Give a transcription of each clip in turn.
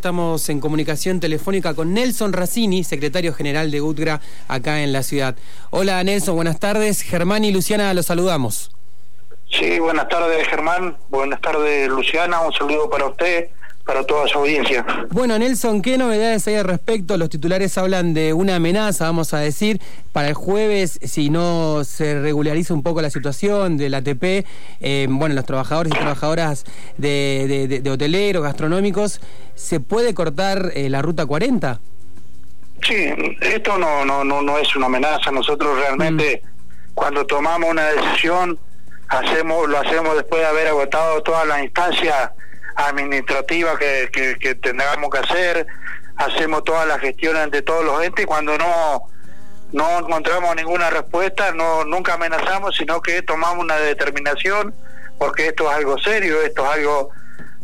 Estamos en comunicación telefónica con Nelson Racini, secretario general de UTGRA acá en la ciudad. Hola Nelson, buenas tardes. Germán y Luciana los saludamos. Sí, buenas tardes Germán, buenas tardes Luciana, un saludo para usted, para toda su audiencia. Bueno, Nelson, ¿qué novedades hay al respecto? Los titulares hablan de una amenaza, vamos a decir, para el jueves, si no se regulariza un poco la situación del ATP, eh, bueno, los trabajadores y trabajadoras de, hoteleros, gastronómicos, ¿se puede cortar eh, la ruta 40? Sí, esto no, no, no, no es una amenaza. Nosotros realmente, mm. cuando tomamos una decisión, hacemos lo hacemos después de haber agotado todas las instancias administrativa que, que, tengamos que hacer, hacemos todas las gestiones de todos los entes y cuando no no encontramos ninguna respuesta, no nunca amenazamos, sino que tomamos una determinación, porque esto es algo serio, esto es algo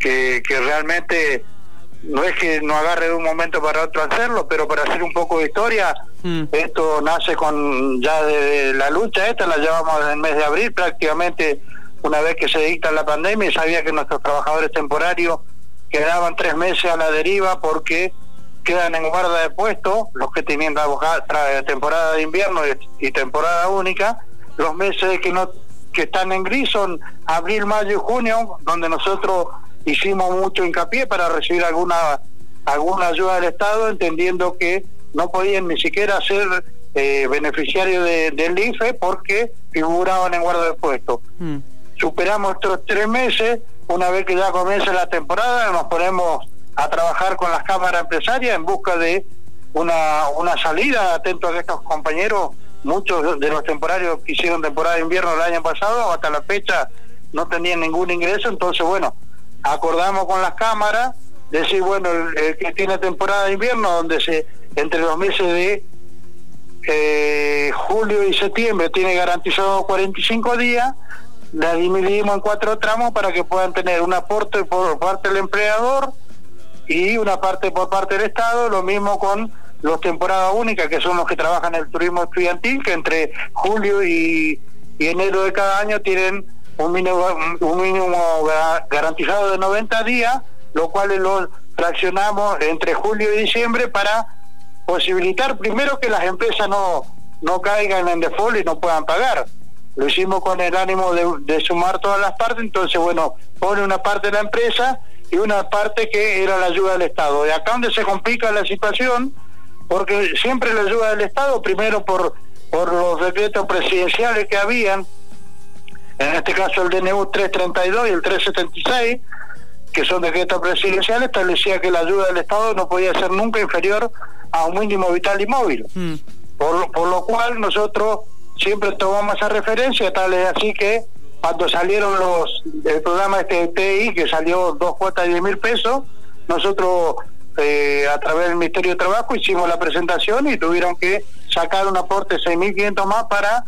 que, que realmente no es que no agarre de un momento para otro hacerlo, pero para hacer un poco de historia, mm. esto nace con ya de la lucha esta, la llevamos en el mes de abril prácticamente una vez que se dicta la pandemia y sabía que nuestros trabajadores temporarios quedaban tres meses a la deriva porque quedan en guarda de puesto, los que tenían temporada de invierno y, temporada única, los meses que no que están en gris son abril, mayo y junio, donde nosotros hicimos mucho hincapié para recibir alguna alguna ayuda del Estado, entendiendo que no podían ni siquiera ser eh, beneficiarios del IFE porque figuraban en guarda de puesto. Mm superamos estos tres meses, una vez que ya comienza la temporada, nos ponemos a trabajar con las cámaras empresarias en busca de una, una salida, atento a estos compañeros, muchos de los temporarios que hicieron temporada de invierno el año pasado, hasta la fecha no tenían ningún ingreso, entonces bueno, acordamos con las cámaras, decir, bueno, el, que tiene temporada de invierno, donde se entre los meses de eh, julio y septiembre tiene garantizado 45 días, la dividimos en cuatro tramos para que puedan tener un aporte por parte del empleador y una parte por parte del Estado, lo mismo con los temporadas únicas, que son los que trabajan en el turismo estudiantil, que entre julio y, enero de cada año tienen un mínimo, un mínimo garantizado de 90 días, lo cual lo fraccionamos entre julio y diciembre para posibilitar primero que las empresas no, no caigan en default y no puedan pagar lo hicimos con el ánimo de, sumar todas las partes, entonces, bueno, pone una parte de la empresa y una parte que era la ayuda del Estado. De acá donde se complica la situación, porque siempre la ayuda del Estado, primero por, por los decretos presidenciales que habían, en este caso el DNU 332 y el 376, que son decretos presidenciales, establecía que la ayuda del Estado no podía ser nunca inferior a un mínimo vital y móvil. Mm. Por, por lo cual nosotros siempre tomamos esa referencia, tal es así que cuando salieron los el programa este TI, que salió dos cuotas de 10 mil pesos, nosotros eh, a través del Ministerio de Trabajo hicimos la presentación y tuvieron que sacar un aporte de 6.500 más para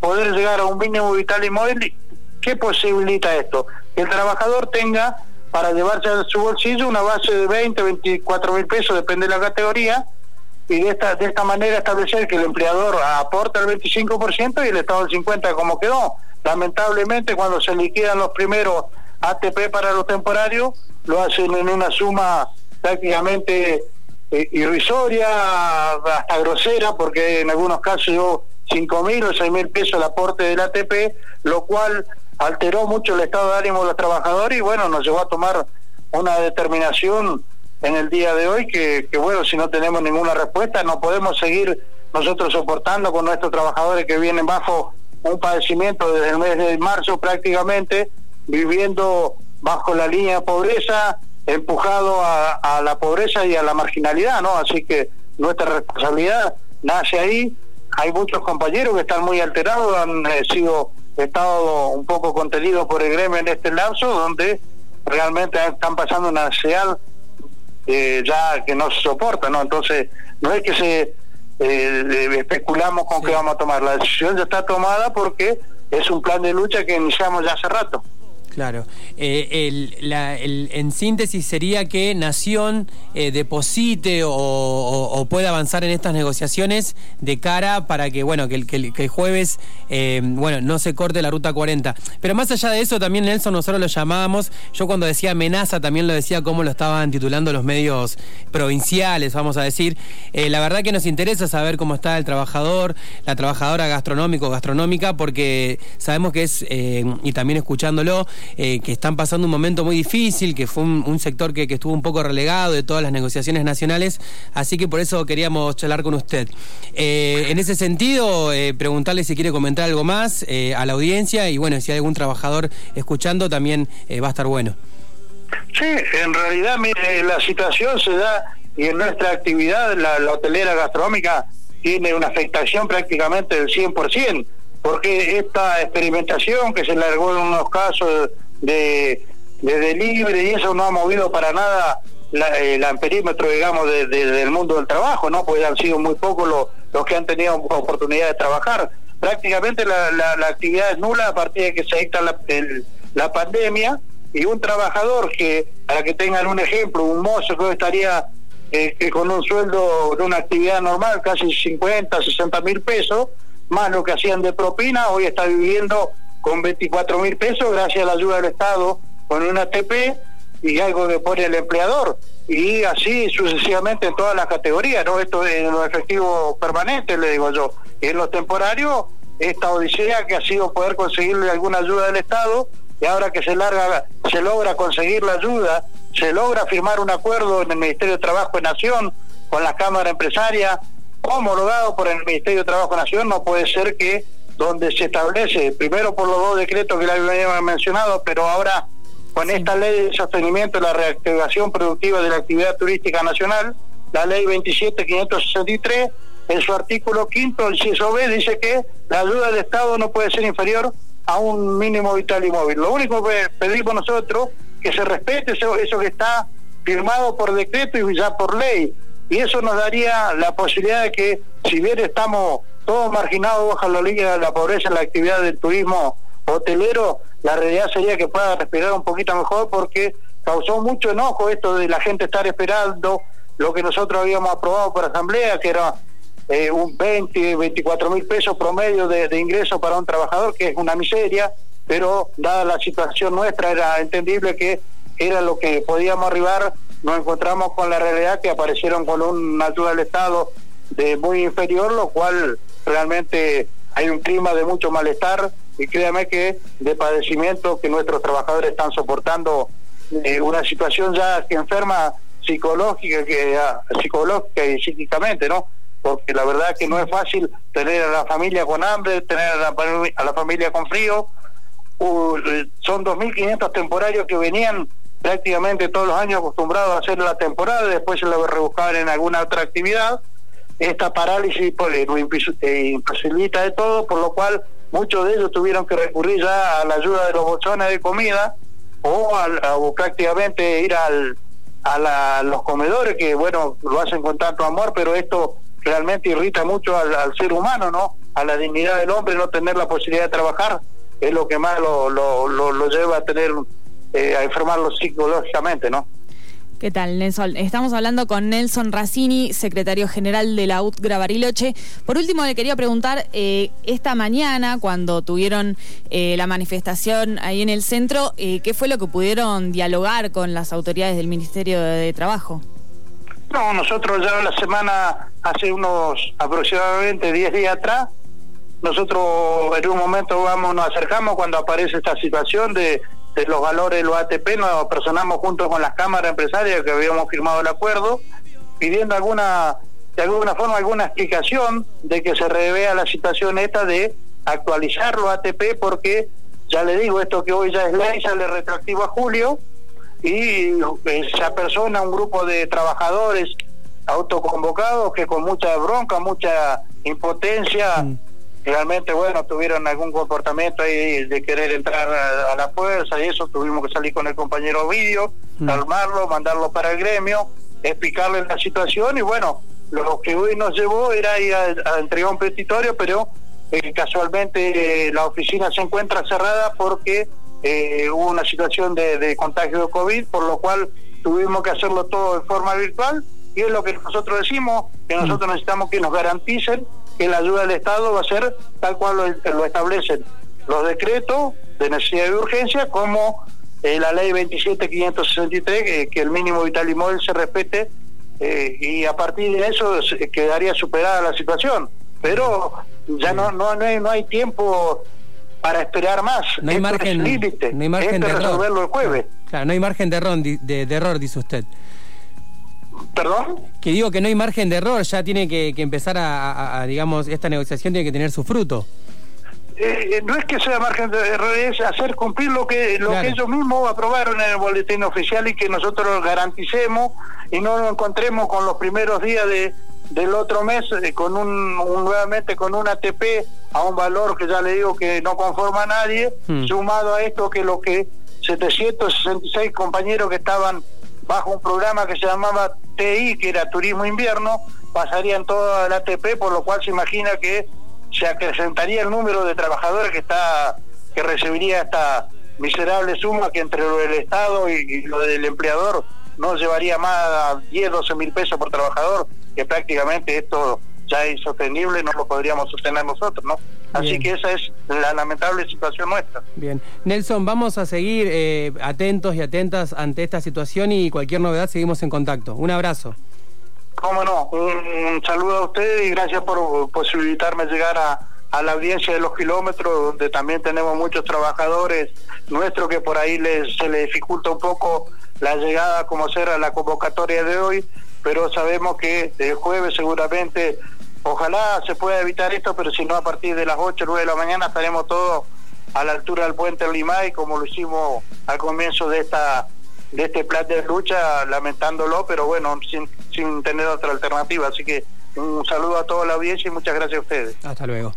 poder llegar a un mínimo vital y móvil. ¿Qué posibilita esto? Que el trabajador tenga para llevarse a su bolsillo una base de 20, 24 mil pesos, depende de la categoría, y de esta de esta manera establecer que el empleador aporta el 25% y el Estado el 50% como quedó. Lamentablemente cuando se liquidan los primeros ATP para los temporarios, lo hacen en una suma prácticamente eh, irrisoria, hasta grosera, porque en algunos casos yo 5 mil o 6 mil pesos el aporte del ATP, lo cual alteró mucho el estado de ánimo de los trabajadores y bueno, nos llevó a tomar una determinación en el día de hoy que, bueno, si no tenemos ninguna respuesta, no podemos seguir nosotros soportando con nuestros trabajadores que vienen bajo un padecimiento desde el mes de marzo prácticamente, viviendo bajo la línea de pobreza, empujado a, la pobreza y a la marginalidad, ¿no? Así que nuestra responsabilidad nace ahí. Hay muchos compañeros que están muy alterados, han eh, sido estado un poco contenidos por el gremio en este lapso, donde realmente están pasando una ansiedad eh, ya que no se soporta, ¿no? Entonces, no es que se eh, especulamos con qué vamos a tomar, la decisión ya está tomada porque es un plan de lucha que iniciamos ya hace rato. Claro. Eh, el, en síntesis sería que Nación eh, deposite o, pueda avanzar en estas negociaciones de cara para que, bueno, que, el, que el jueves, eh, bueno, no se corte la ruta 40. Pero más allá de eso, también Nelson, nosotros lo llamábamos, yo cuando decía amenaza también lo decía como lo estaban titulando los medios provinciales, vamos a decir. la verdad que nos interesa saber cómo está el trabajador, la trabajadora gastronómico, gastronómica, porque sabemos que es, y también escuchándolo, eh, que están pasando un momento muy difícil, que fue un, sector que, estuvo un poco relegado de todas las negociaciones nacionales, así que por eso queríamos charlar con usted. Eh, en ese sentido, eh, preguntarle si quiere comentar algo más a la audiencia y bueno, si hay algún trabajador escuchando también va a estar bueno. Sí, en realidad, mire, la situación se da y en nuestra actividad, la, la hotelera gastronómica tiene una afectación prácticamente del 100% porque esta experimentación que se largó en unos casos de, de y eso no ha movido para nada la, el amperímetro, digamos, del mundo del trabajo, ¿no? Pues han sido muy pocos los, los que han tenido oportunidad de trabajar. Prácticamente la, la, actividad es nula a partir de que se dicta la, la pandemia y un trabajador que, para que tengan un ejemplo, un mozo que estaría eh, que con un sueldo de una actividad normal, casi 50, 60 mil pesos, más lo que hacían de propina, hoy está viviendo con 24 mil pesos gracias a la ayuda del Estado con una ATP y algo que pone el empleador. Y así sucesivamente en todas las categorías, ¿no? Esto es en los efectivos permanentes, le digo yo. Y en los temporarios, esta odisea que ha sido poder conseguirle alguna ayuda del Estado y ahora que se larga, se logra conseguir la ayuda, se logra firmar un acuerdo en el Ministerio de Trabajo de Nación con la Cámara Empresaria, homologado por el Ministerio de Trabajo Nación, no puede ser que donde se establece, primero por los dos decretos que le habíamos mencionado, pero ahora con esta ley de sostenimiento de la reactivación productiva de la actividad turística nacional, la ley 27563, en su artículo quinto, el CISO B, dice que la ayuda del Estado no puede ser inferior a un mínimo vital y móvil. Lo único que pedimos nosotros que se respete eso, eso que está firmado por decreto y ya por ley. Y eso nos daría la posibilidad de que, si bien estamos todos marginados bajo la línea de la pobreza en la actividad del turismo hotelero, la realidad sería que pueda respirar un poquito mejor porque causó mucho enojo esto de la gente estar esperando lo que nosotros habíamos aprobado por asamblea, que era eh, un 20, 24 mil pesos promedio de, de ingreso para un trabajador, que es una miseria, pero dada la situación nuestra era entendible que era lo que podíamos arribar, nos encontramos con la realidad que aparecieron con una ayuda del Estado de muy inferior, lo cual realmente hay un clima de mucho malestar y créame que de padecimiento que nuestros trabajadores están soportando eh, una situación ya enferma psicológica que ah, psicológica y psíquicamente no porque la verdad que no es fácil tener a la familia con hambre tener a la, a la familia con frío. Uh, son 2.500 temporarios que venían prácticamente todos los años acostumbrados a hacer la temporada después se lo rebuscaban en alguna otra actividad esta parálisis pues, lo imposibilita de todo, por lo cual muchos de ellos tuvieron que recurrir ya a la ayuda de los bolsones de comida o, al, prácticamente ir al, a, los comedores, que bueno, lo hacen con tanto amor, pero esto realmente irrita mucho al, ser humano, ¿no? A la dignidad del hombre no tener la posibilidad de trabajar es lo que más lo, lo, lo, lleva a tener, eh, a enfermarlo psicológicamente, ¿no? ¿Qué tal, Nelson? Estamos hablando con Nelson Racini, secretario general de la UTGRA Bariloche. Por último, le quería preguntar, eh, esta mañana, cuando tuvieron eh, la manifestación ahí en el centro, eh, ¿qué fue lo que pudieron dialogar con las autoridades del Ministerio de, Trabajo? No, nosotros ya la semana, hace unos aproximadamente 10 días atrás, nosotros en un momento vamos, nos acercamos cuando aparece esta situación de de los valores de los ATP, nos personamos juntos con las cámaras empresarias que habíamos firmado el acuerdo, pidiendo alguna, de alguna forma, alguna explicación de que se revea la situación esta de actualizar los ATP porque, ya le digo, esto que hoy ya es ley, sale retroactivo a julio, y esa persona, un grupo de trabajadores autoconvocados que con mucha bronca, mucha impotencia, mm realmente, bueno, tuvieron algún comportamiento ahí de querer entrar a, la fuerza y eso, tuvimos que salir con el compañero Ovidio, mm. calmarlo, mandarlo para el gremio, explicarle la situación y bueno, lo que hoy nos llevó era ir a, entregar un petitorio, pero eh, casualmente eh, la oficina se encuentra cerrada porque eh, hubo una situación de, contagio de COVID, por lo cual tuvimos que hacerlo todo de forma virtual y es lo que nosotros decimos, que mm. nosotros necesitamos que nos garanticen que la ayuda del Estado va a ser tal cual lo, establecen los decretos de necesidad y urgencia como eh, la ley 27563, que, que el mínimo vital y móvil se respete eh, y a partir de eso quedaría superada la situación. Pero ya no, no, no, hay, no hay tiempo para esperar más. No hay margen, no hay margen de resolverlo el jueves. Claro, no hay margen de error, de, error, dice usted. ¿Perdón? Que digo que no hay margen de error, ya tiene que, empezar a, digamos, esta negociación tiene que tener su fruto. Eh, eh, no es que sea margen de error, es hacer cumplir lo que lo que ellos mismos aprobaron en el boletín oficial y que nosotros garanticemos y no nos encontremos con los primeros días de, del otro mes eh, con un, nuevamente con un ATP a un valor que ya le digo que no conforma a nadie, hmm. sumado a esto que lo que 766 compañeros que estaban bajo un programa que se llamaba TI, que era Turismo Invierno, pasarían todo al ATP, por lo cual se imagina que se acrecentaría el número de trabajadores que está que recibiría esta miserable suma que entre lo del Estado y, lo del empleador no llevaría más a 10, 12 mil pesos por trabajador, que prácticamente esto ya es insostenible, no lo podríamos sostener nosotros, ¿no? Así que esa es la lamentable situación nuestra. Bien. Nelson, vamos a seguir eh, atentos y atentas ante esta situación y cualquier novedad seguimos en contacto. Un abrazo. Cómo no, un, saludo a ustedes y gracias por posibilitarme llegar a, a la audiencia de los kilómetros, donde también tenemos muchos trabajadores nuestros que por ahí les, se les dificulta un poco la llegada como será la convocatoria de hoy, pero sabemos que el jueves seguramente, ojalá se pueda evitar esto, pero si no a partir de las 8 o 9 de la mañana estaremos todos a la altura del puente Limay, como lo hicimos al comienzo de esta de este plan de lucha, lamentándolo, pero bueno, sin, sin tener otra alternativa. Así que un saludo a toda la audiencia y muchas gracias a ustedes. Hasta luego.